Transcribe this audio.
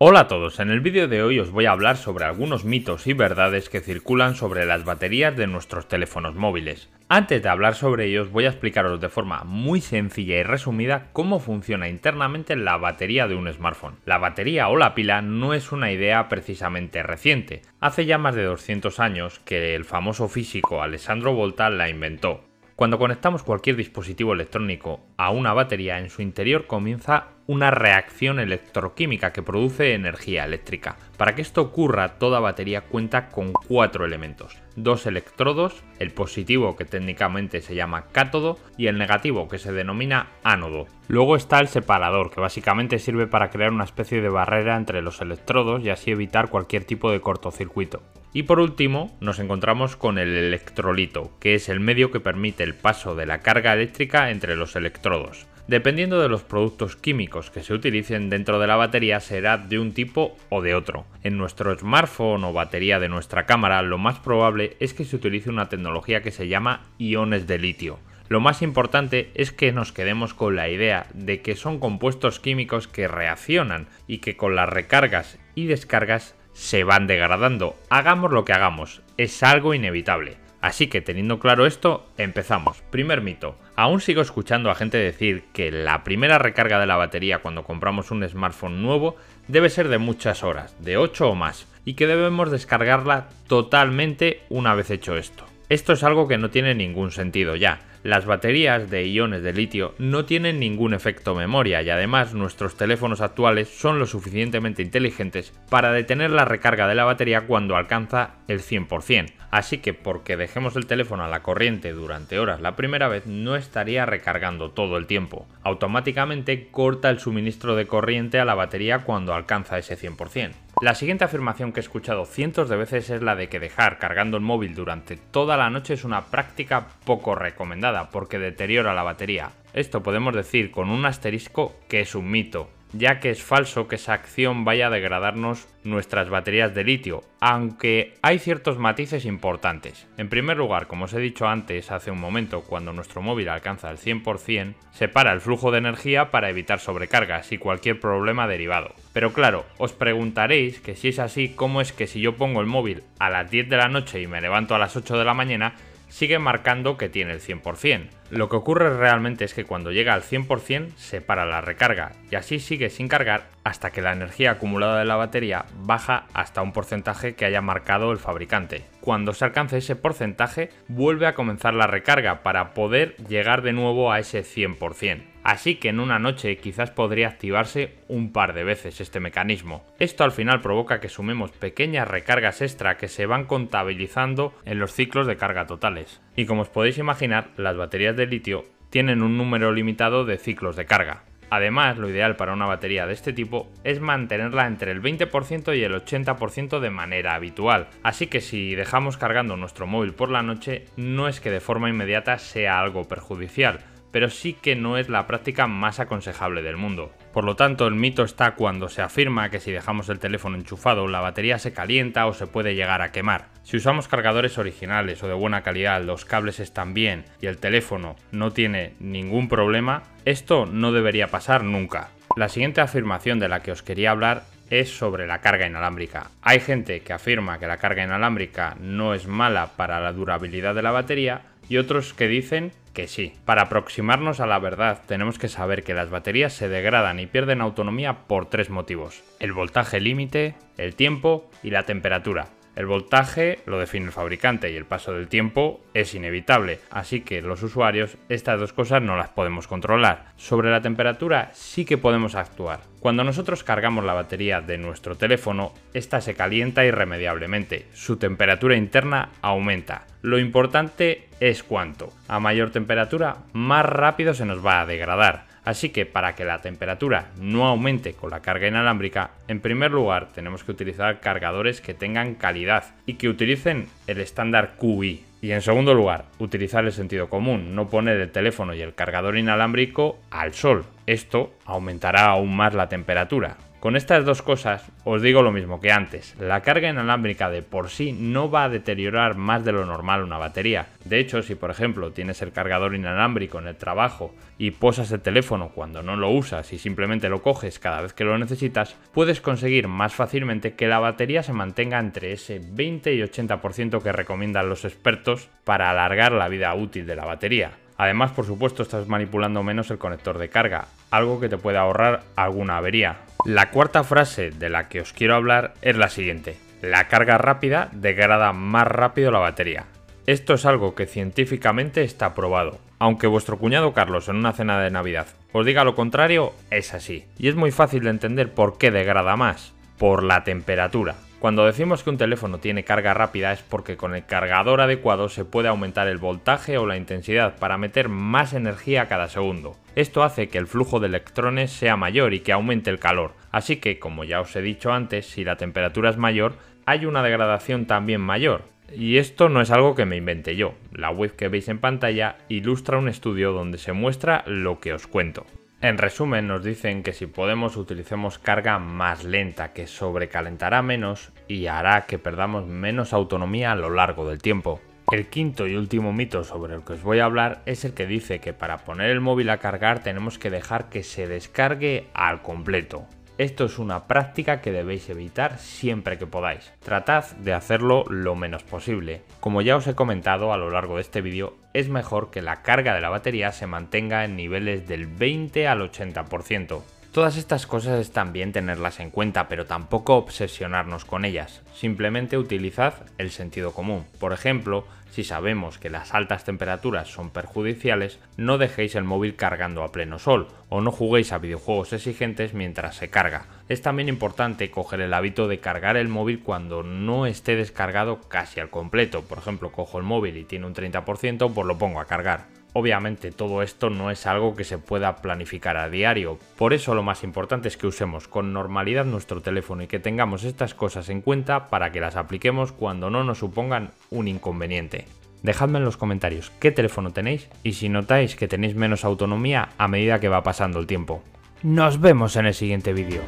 Hola a todos, en el vídeo de hoy os voy a hablar sobre algunos mitos y verdades que circulan sobre las baterías de nuestros teléfonos móviles. Antes de hablar sobre ellos voy a explicaros de forma muy sencilla y resumida cómo funciona internamente la batería de un smartphone. La batería o la pila no es una idea precisamente reciente. Hace ya más de 200 años que el famoso físico Alessandro Volta la inventó. Cuando conectamos cualquier dispositivo electrónico a una batería, en su interior comienza una reacción electroquímica que produce energía eléctrica. Para que esto ocurra, toda batería cuenta con cuatro elementos. Dos electrodos, el positivo que técnicamente se llama cátodo y el negativo que se denomina ánodo. Luego está el separador, que básicamente sirve para crear una especie de barrera entre los electrodos y así evitar cualquier tipo de cortocircuito. Y por último, nos encontramos con el electrolito, que es el medio que permite el paso de la carga eléctrica entre los electrodos. Dependiendo de los productos químicos que se utilicen dentro de la batería será de un tipo o de otro. En nuestro smartphone o batería de nuestra cámara lo más probable es que se utilice una tecnología que se llama iones de litio. Lo más importante es que nos quedemos con la idea de que son compuestos químicos que reaccionan y que con las recargas y descargas se van degradando. Hagamos lo que hagamos, es algo inevitable. Así que teniendo claro esto, empezamos. Primer mito. Aún sigo escuchando a gente decir que la primera recarga de la batería cuando compramos un smartphone nuevo debe ser de muchas horas, de 8 o más, y que debemos descargarla totalmente una vez hecho esto. Esto es algo que no tiene ningún sentido ya. Las baterías de iones de litio no tienen ningún efecto memoria y además nuestros teléfonos actuales son lo suficientemente inteligentes para detener la recarga de la batería cuando alcanza el 100%. Así que porque dejemos el teléfono a la corriente durante horas la primera vez no estaría recargando todo el tiempo. Automáticamente corta el suministro de corriente a la batería cuando alcanza ese 100%. La siguiente afirmación que he escuchado cientos de veces es la de que dejar cargando el móvil durante toda la noche es una práctica poco recomendada porque deteriora la batería. Esto podemos decir con un asterisco que es un mito, ya que es falso que esa acción vaya a degradarnos nuestras baterías de litio, aunque hay ciertos matices importantes. En primer lugar, como os he dicho antes hace un momento, cuando nuestro móvil alcanza el 100%, separa el flujo de energía para evitar sobrecargas y cualquier problema derivado. Pero claro, os preguntaréis que si es así, ¿cómo es que si yo pongo el móvil a las 10 de la noche y me levanto a las 8 de la mañana, sigue marcando que tiene el 100%. Lo que ocurre realmente es que cuando llega al 100% se para la recarga y así sigue sin cargar hasta que la energía acumulada de la batería baja hasta un porcentaje que haya marcado el fabricante. Cuando se alcance ese porcentaje vuelve a comenzar la recarga para poder llegar de nuevo a ese 100%. Así que en una noche quizás podría activarse un par de veces este mecanismo. Esto al final provoca que sumemos pequeñas recargas extra que se van contabilizando en los ciclos de carga totales. Y como os podéis imaginar, las baterías de litio tienen un número limitado de ciclos de carga. Además, lo ideal para una batería de este tipo es mantenerla entre el 20% y el 80% de manera habitual, así que si dejamos cargando nuestro móvil por la noche no es que de forma inmediata sea algo perjudicial, pero sí que no es la práctica más aconsejable del mundo. Por lo tanto, el mito está cuando se afirma que si dejamos el teléfono enchufado la batería se calienta o se puede llegar a quemar. Si usamos cargadores originales o de buena calidad, los cables están bien y el teléfono no tiene ningún problema, esto no debería pasar nunca. La siguiente afirmación de la que os quería hablar es sobre la carga inalámbrica. Hay gente que afirma que la carga inalámbrica no es mala para la durabilidad de la batería y otros que dicen que sí. Para aproximarnos a la verdad tenemos que saber que las baterías se degradan y pierden autonomía por tres motivos. El voltaje límite, el tiempo y la temperatura. El voltaje lo define el fabricante y el paso del tiempo es inevitable, así que los usuarios estas dos cosas no las podemos controlar. Sobre la temperatura sí que podemos actuar. Cuando nosotros cargamos la batería de nuestro teléfono, esta se calienta irremediablemente, su temperatura interna aumenta. Lo importante es cuánto. A mayor temperatura, más rápido se nos va a degradar. Así que para que la temperatura no aumente con la carga inalámbrica, en primer lugar tenemos que utilizar cargadores que tengan calidad y que utilicen el estándar QI. Y en segundo lugar, utilizar el sentido común, no poner el teléfono y el cargador inalámbrico al sol. Esto aumentará aún más la temperatura. Con estas dos cosas os digo lo mismo que antes, la carga inalámbrica de por sí no va a deteriorar más de lo normal una batería. De hecho, si por ejemplo tienes el cargador inalámbrico en el trabajo y posas el teléfono cuando no lo usas y simplemente lo coges cada vez que lo necesitas, puedes conseguir más fácilmente que la batería se mantenga entre ese 20 y 80% que recomiendan los expertos para alargar la vida útil de la batería. Además, por supuesto, estás manipulando menos el conector de carga, algo que te puede ahorrar alguna avería. La cuarta frase de la que os quiero hablar es la siguiente. La carga rápida degrada más rápido la batería. Esto es algo que científicamente está probado. Aunque vuestro cuñado Carlos en una cena de Navidad os diga lo contrario, es así. Y es muy fácil de entender por qué degrada más. Por la temperatura. Cuando decimos que un teléfono tiene carga rápida es porque con el cargador adecuado se puede aumentar el voltaje o la intensidad para meter más energía cada segundo. Esto hace que el flujo de electrones sea mayor y que aumente el calor. Así que, como ya os he dicho antes, si la temperatura es mayor, hay una degradación también mayor. Y esto no es algo que me invente yo. La web que veis en pantalla ilustra un estudio donde se muestra lo que os cuento. En resumen, nos dicen que si podemos utilicemos carga más lenta que sobrecalentará menos y hará que perdamos menos autonomía a lo largo del tiempo. El quinto y último mito sobre el que os voy a hablar es el que dice que para poner el móvil a cargar tenemos que dejar que se descargue al completo. Esto es una práctica que debéis evitar siempre que podáis. Tratad de hacerlo lo menos posible. Como ya os he comentado a lo largo de este vídeo, es mejor que la carga de la batería se mantenga en niveles del 20 al 80%. Todas estas cosas están bien tenerlas en cuenta, pero tampoco obsesionarnos con ellas. Simplemente utilizad el sentido común. Por ejemplo, si sabemos que las altas temperaturas son perjudiciales, no dejéis el móvil cargando a pleno sol o no juguéis a videojuegos exigentes mientras se carga. Es también importante coger el hábito de cargar el móvil cuando no esté descargado casi al completo. Por ejemplo, cojo el móvil y tiene un 30%, pues lo pongo a cargar. Obviamente todo esto no es algo que se pueda planificar a diario, por eso lo más importante es que usemos con normalidad nuestro teléfono y que tengamos estas cosas en cuenta para que las apliquemos cuando no nos supongan un inconveniente. Dejadme en los comentarios qué teléfono tenéis y si notáis que tenéis menos autonomía a medida que va pasando el tiempo. Nos vemos en el siguiente vídeo.